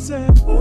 exit.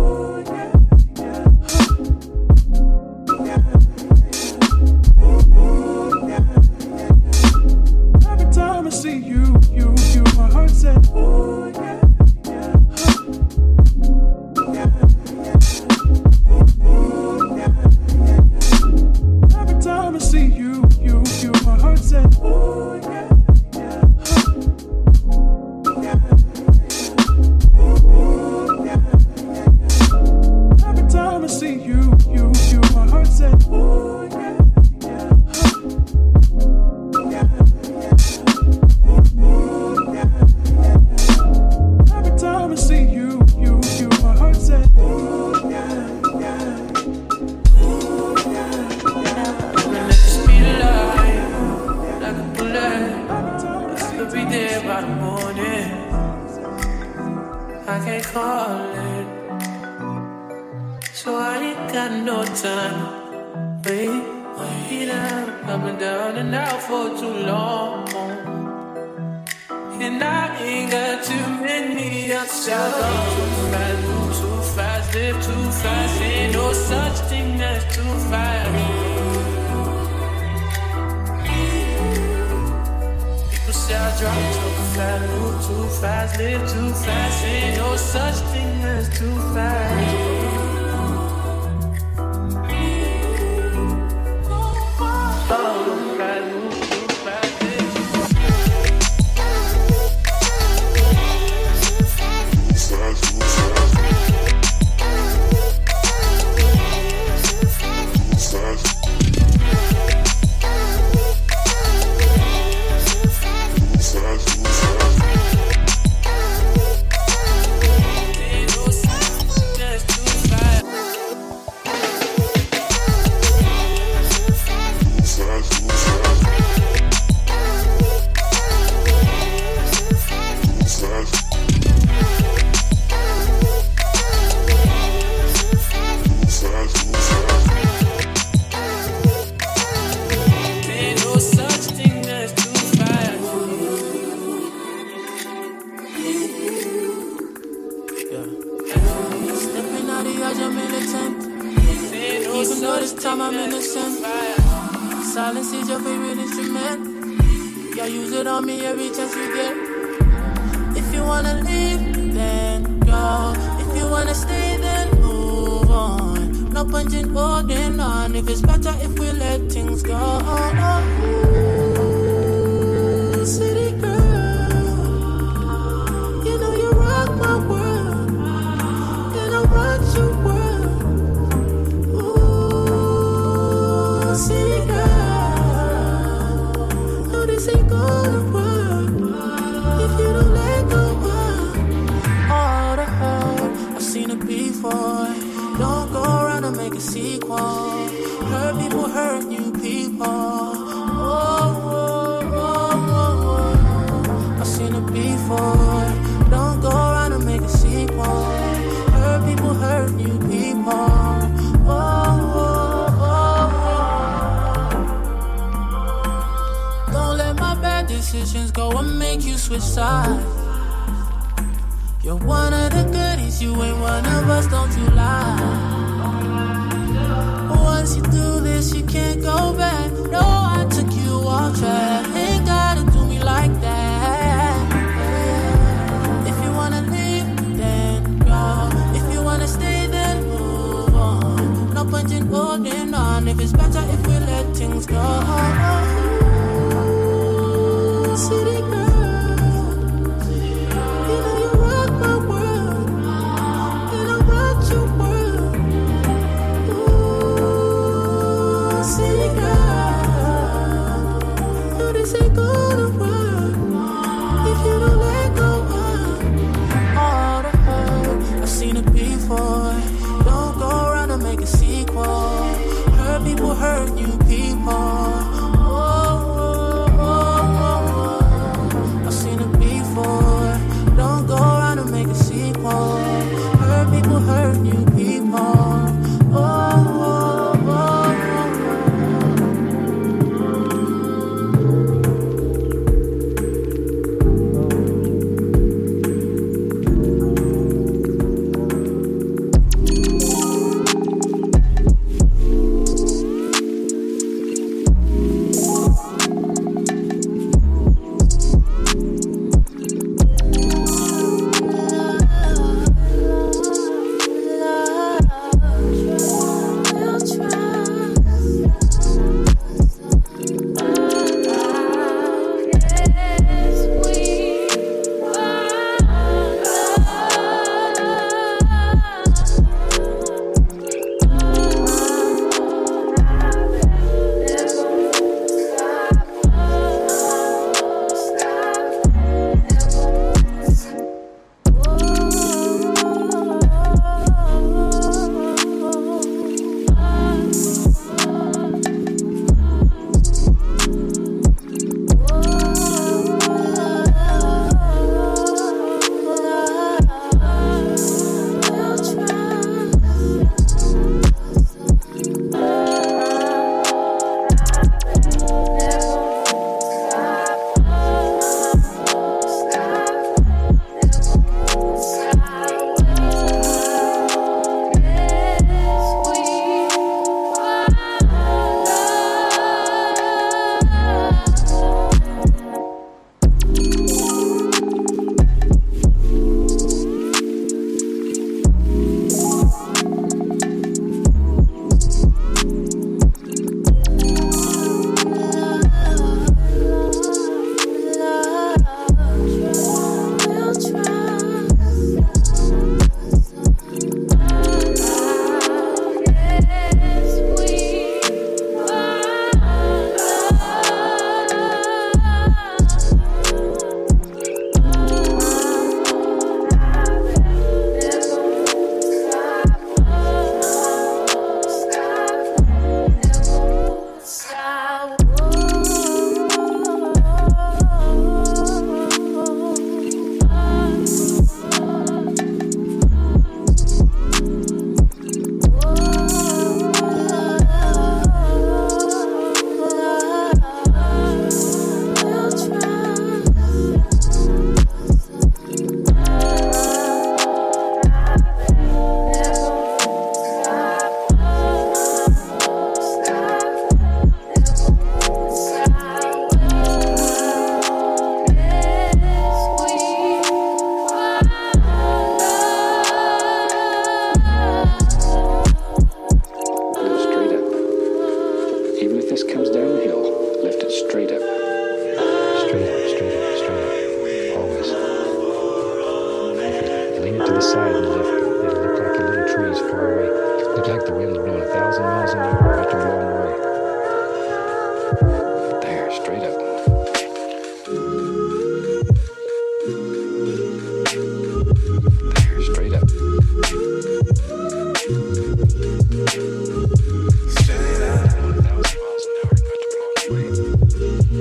drop too fast, move too fast, live too fast. Ain't no such thing as too fast. the sequel. Hurt people hurt new people. Oh, oh, oh, oh, I've seen it before. Don't go around and make a sequel. Hurt people hurt new people. decisions go and make you switch sides. You're one of the goodies, you ain't one of us, don't you lie promise you can't go back. No, I took you off track. Ain't gotta do me like that. If you wanna leave, then go. If you wanna stay, then move on. No point in holding on if it's better if we let things go.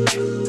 'Em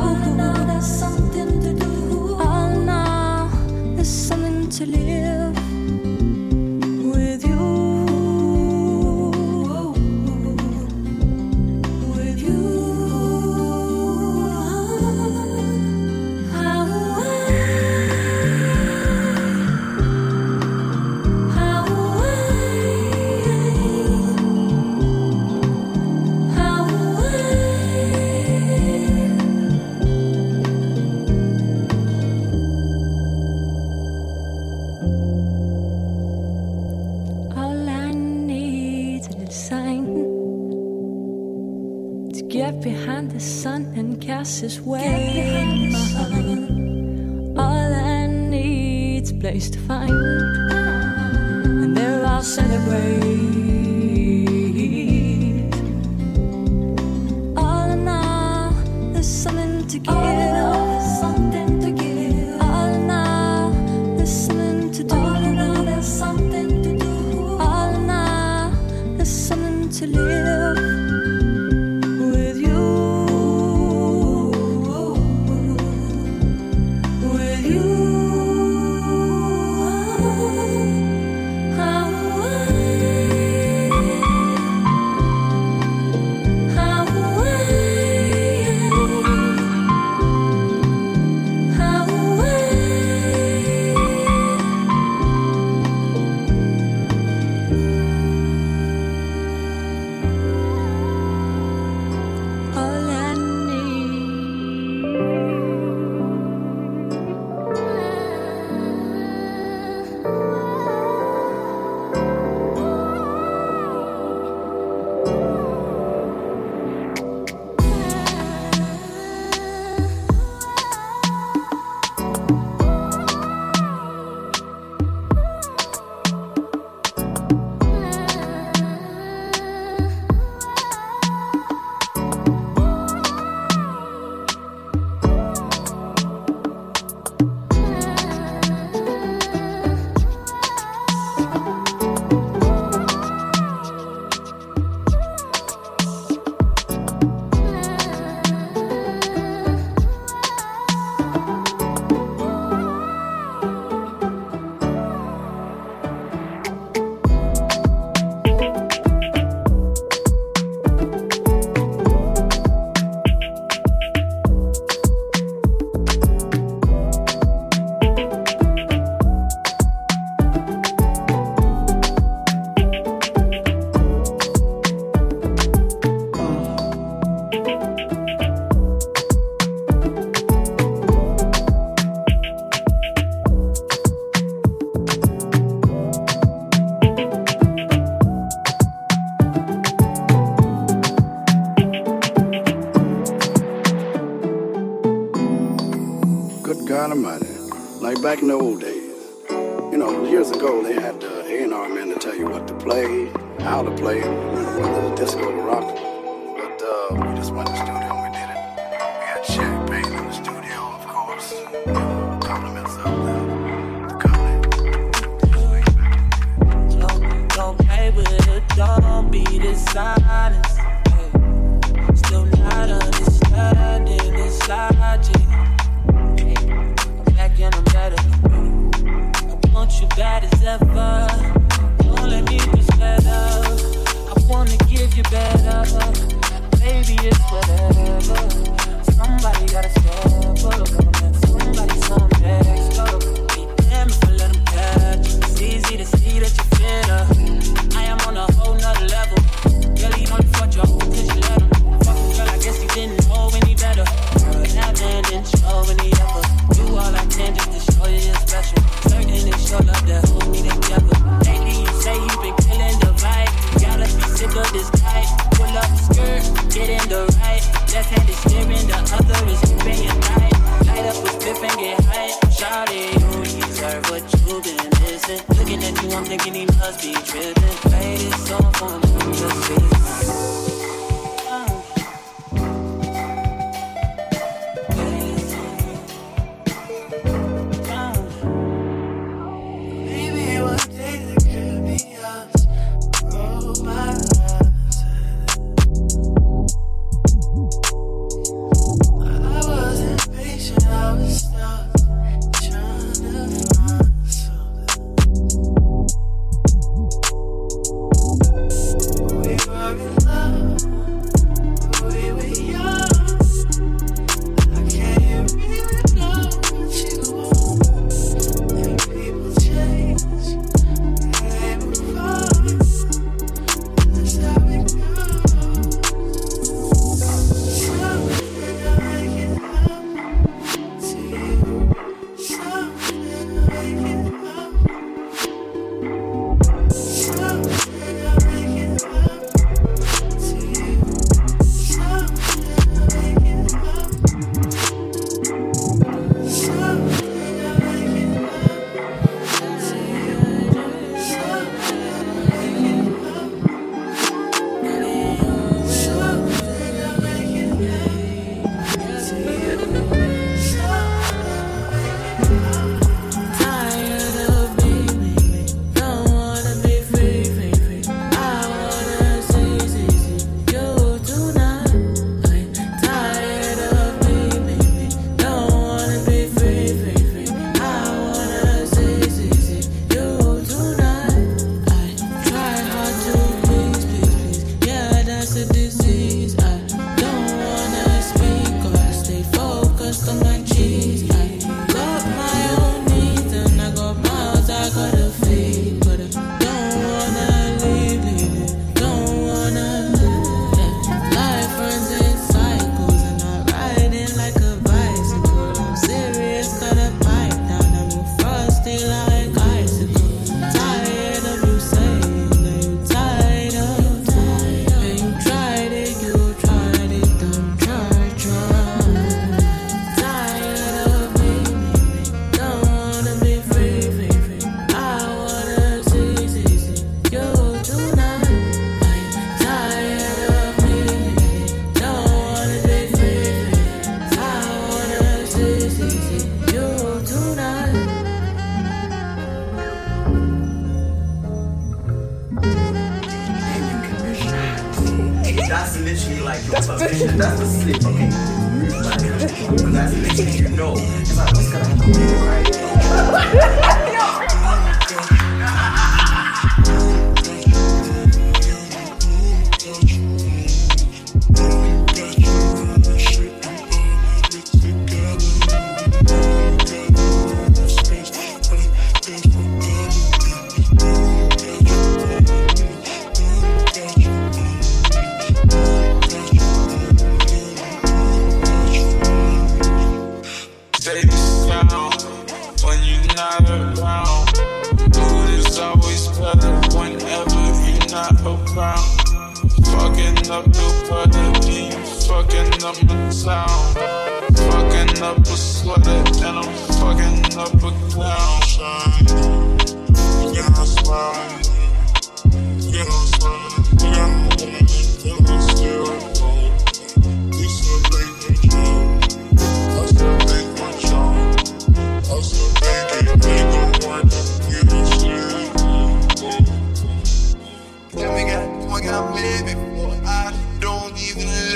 something to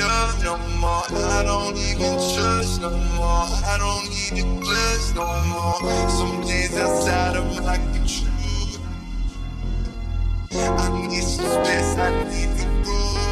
love no more. I don't even trust no more. I don't need to bless no more. Some days outside of my control. I need some space. I need the room.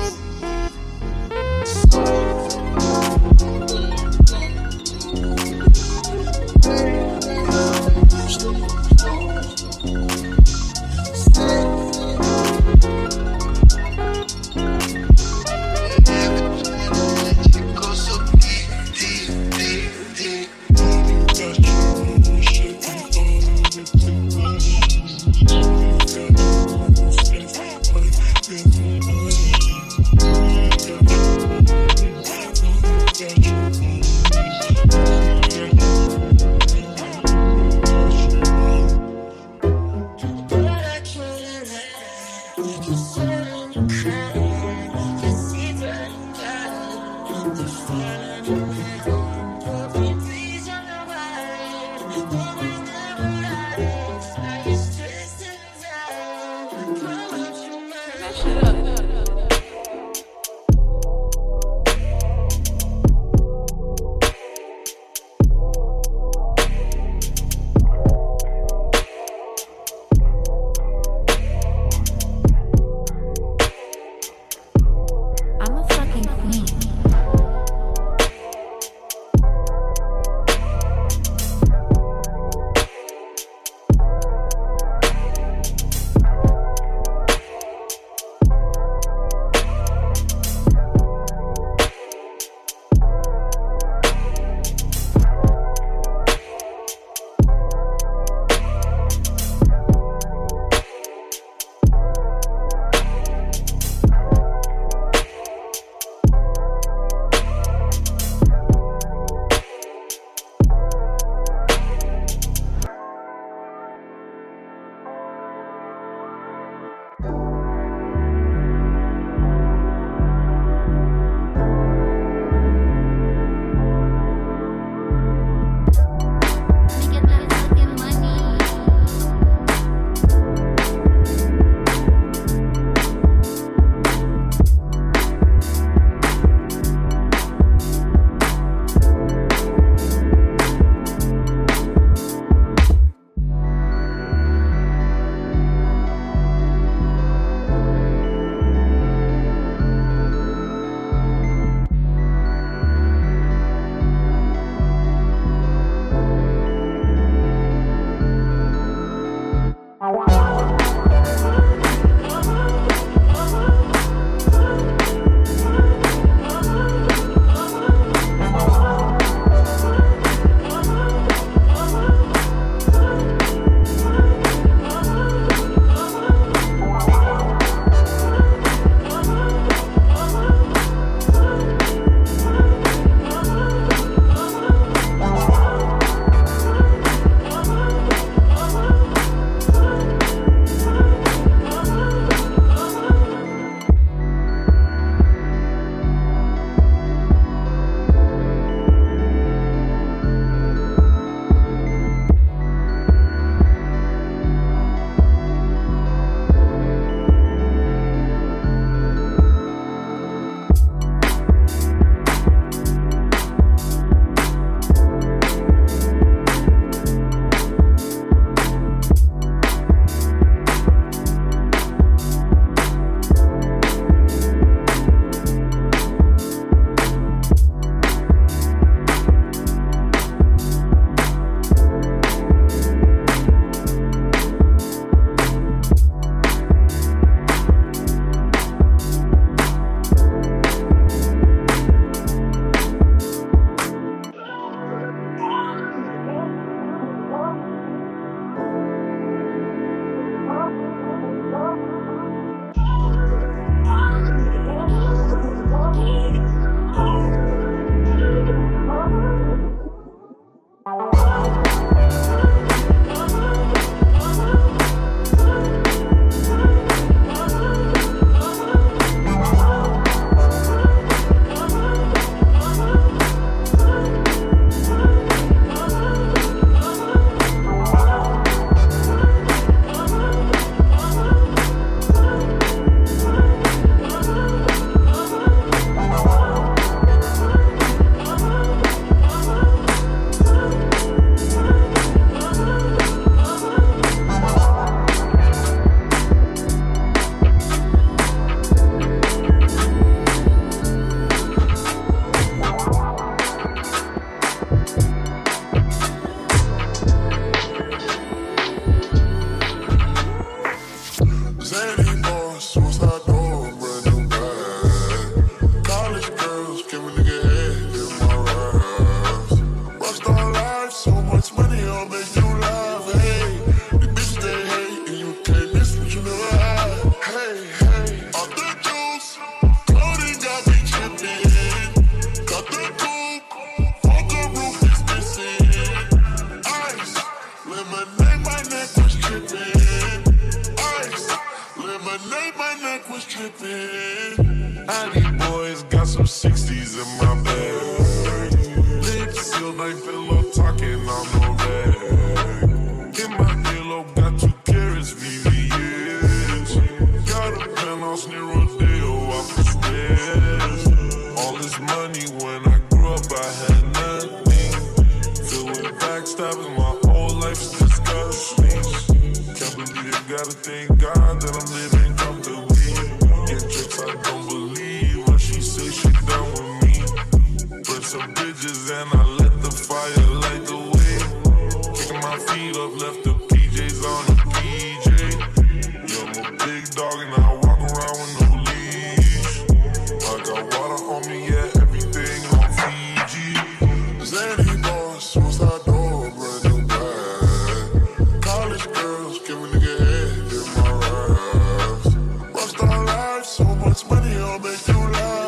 life, so much money, I'll make you laugh.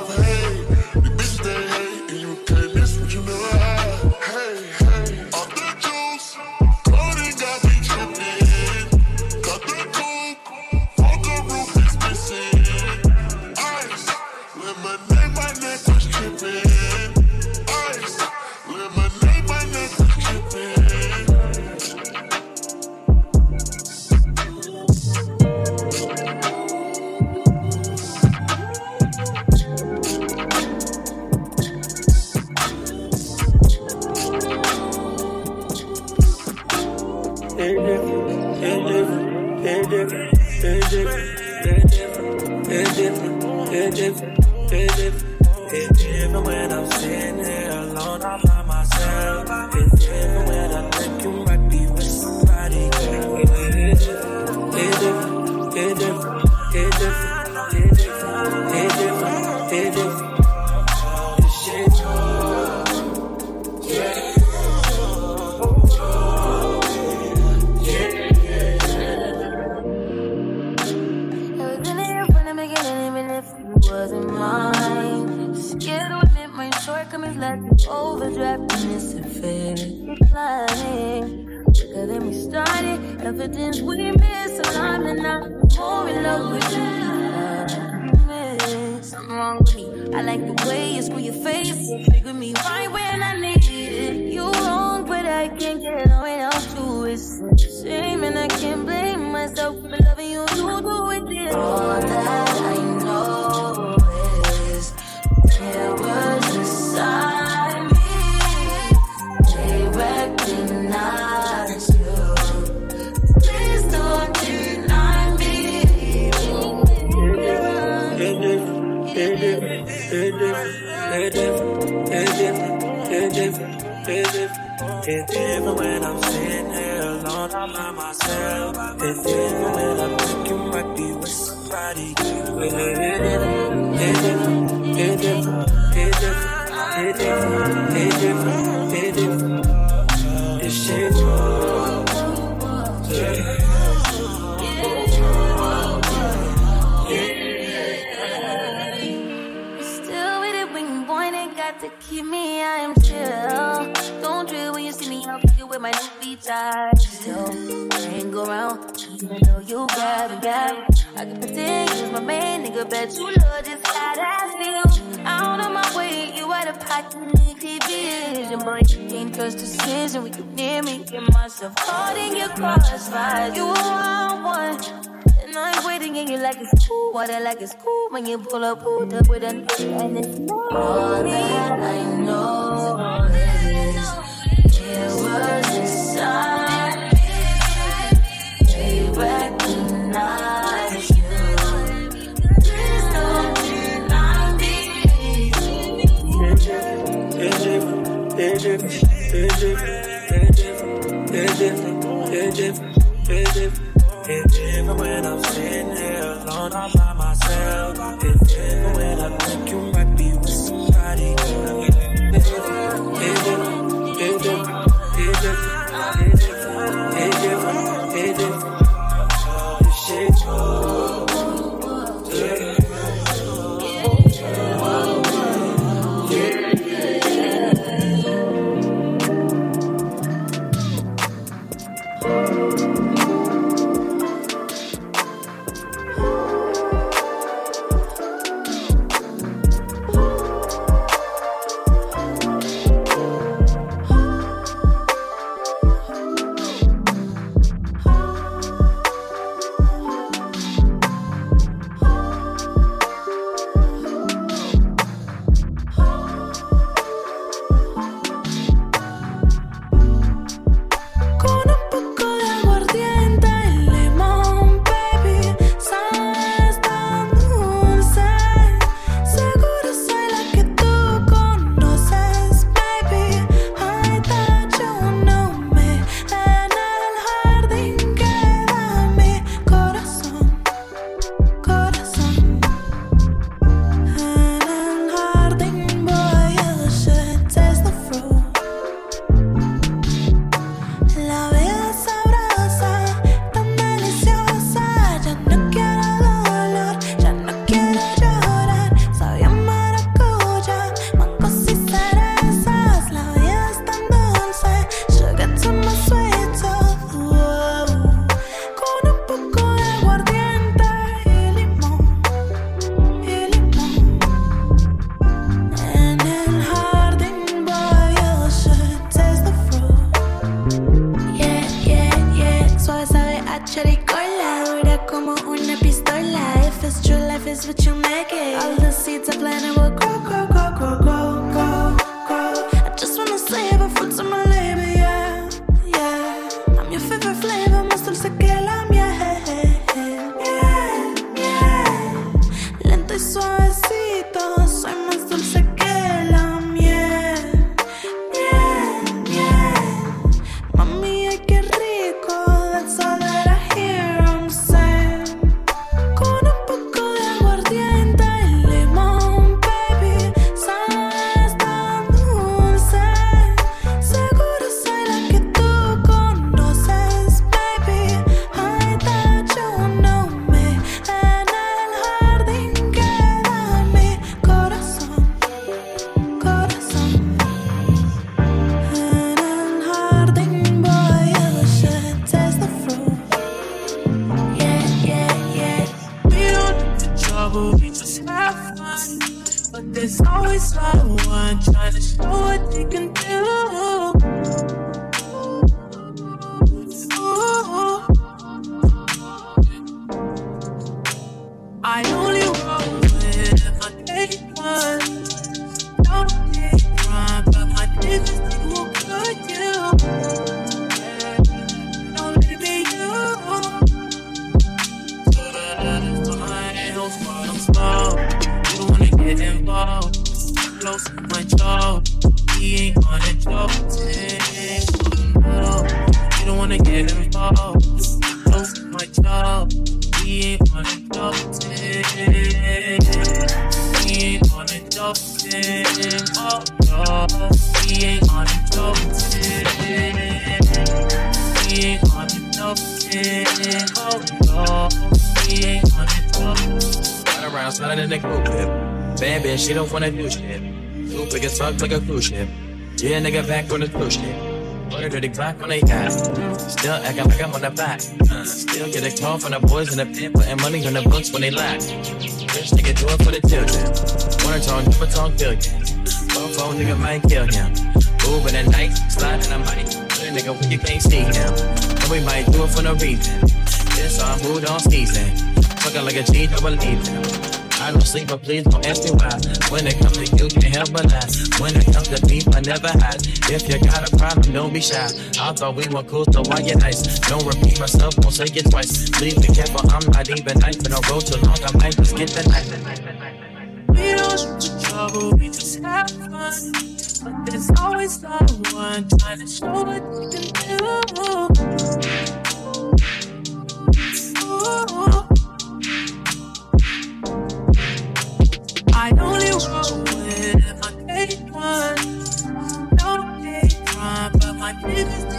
like it's cool when you pull up, pulled up with a nigga and it's all that I know. Is, it was just silence. Down all by myself. If I'm. You don't wanna get involved. Close to my jaw. He ain't gonna joke. You don't wanna get involved. In the coupe whip. Bad bitch, she don't wanna do shit. Too big as fuck like a cruise ship. Yeah, nigga back on the cruise ship. A dirty clock on they ass. Still acting like I'm on the back. Uh, still get a call from the boys in the pit, putting money on the books when they lack. Rich nigga do it for the children. Wanna talk, never talk billions. Phone phone nigga might kill him. Moving at night, sliding a mic. Good nigga when you can't see him. And we might do it for no reason. This our mood on season. Fucking like a G, don't. I don't sleep, but please don't ask me why. When it comes to you, can't help but laugh. When it comes to beef, I never hide. If you got a problem, don't be shy. I thought we were cool, so why you nice? Don't repeat myself, won't say it twice. Please be careful, I'm not even nice. Been on road too long, I might just get the knife. We don't to trouble, we just have fun. But there's always someone trying to show what you can do. It is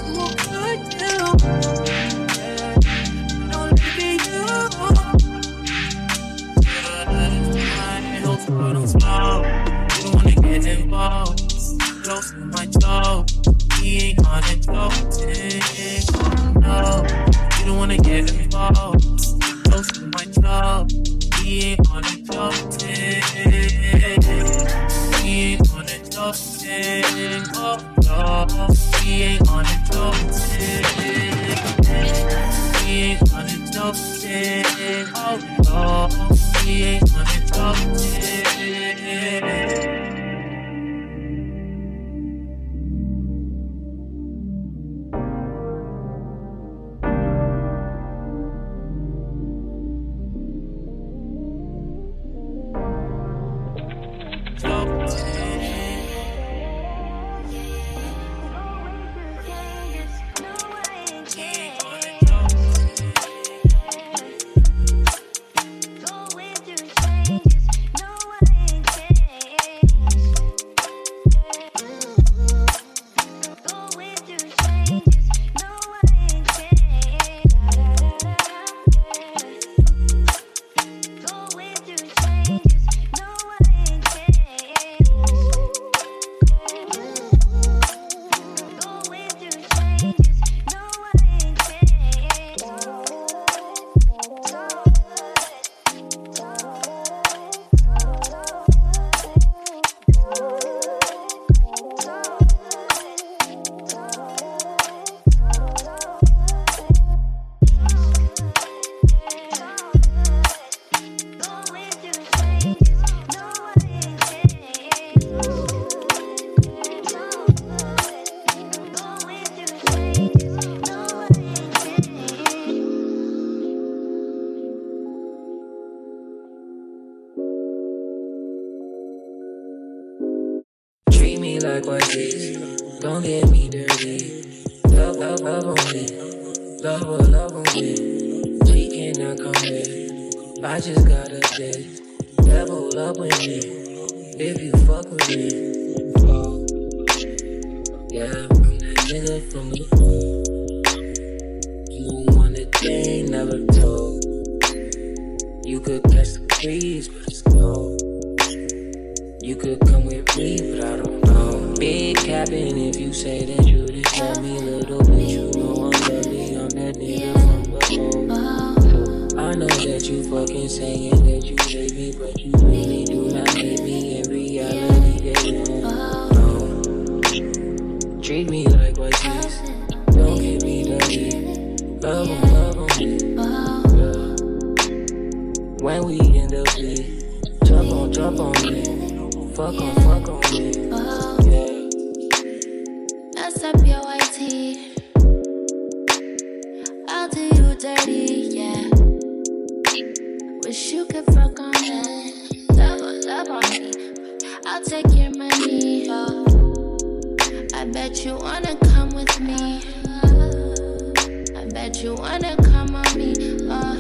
you wanna come on me. Uh,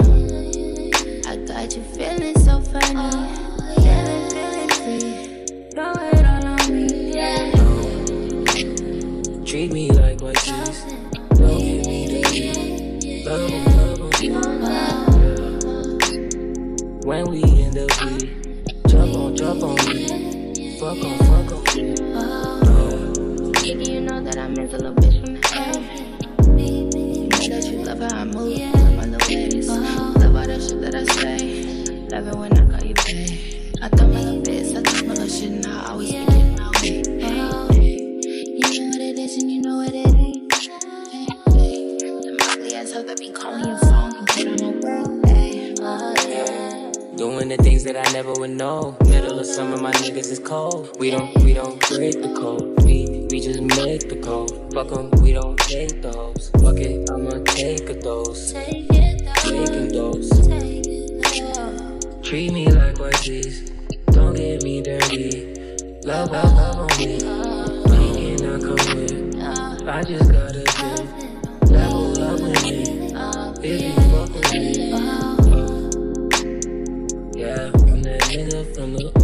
I got you feeling so funny. Feeling, feeling free. Throw it all on me, yeah. Treat me like what this. Don't get me dirty. Love 'em, love 'em. When we end up with, jump on, jump on me. Fuck on, fuck on me. Baby, you know that I miss a little bitch from the know that you love how I move, love my little ways. Love all that shit that I say. Love it when I call you babe. I my little bitch, I thought my little shit, and I always be getting my way. You know what it is, and you know what it ain't. Them ugly ass that be calling your phone on way. Hey, yeah. Doing the things that I never would know. Middle of summer, my niggas is cold. We don't, we don't break the code. Just make the code. Fuck 'em, we don't take those. Fuck it, I'ma take a dose. Take Taking dose. Treat me like this. Don't get me dirty. Love, love, love on me. We cannot come with. I just gotta do. Level up with me. If you fuck with me. Yeah, I'm that nigga from the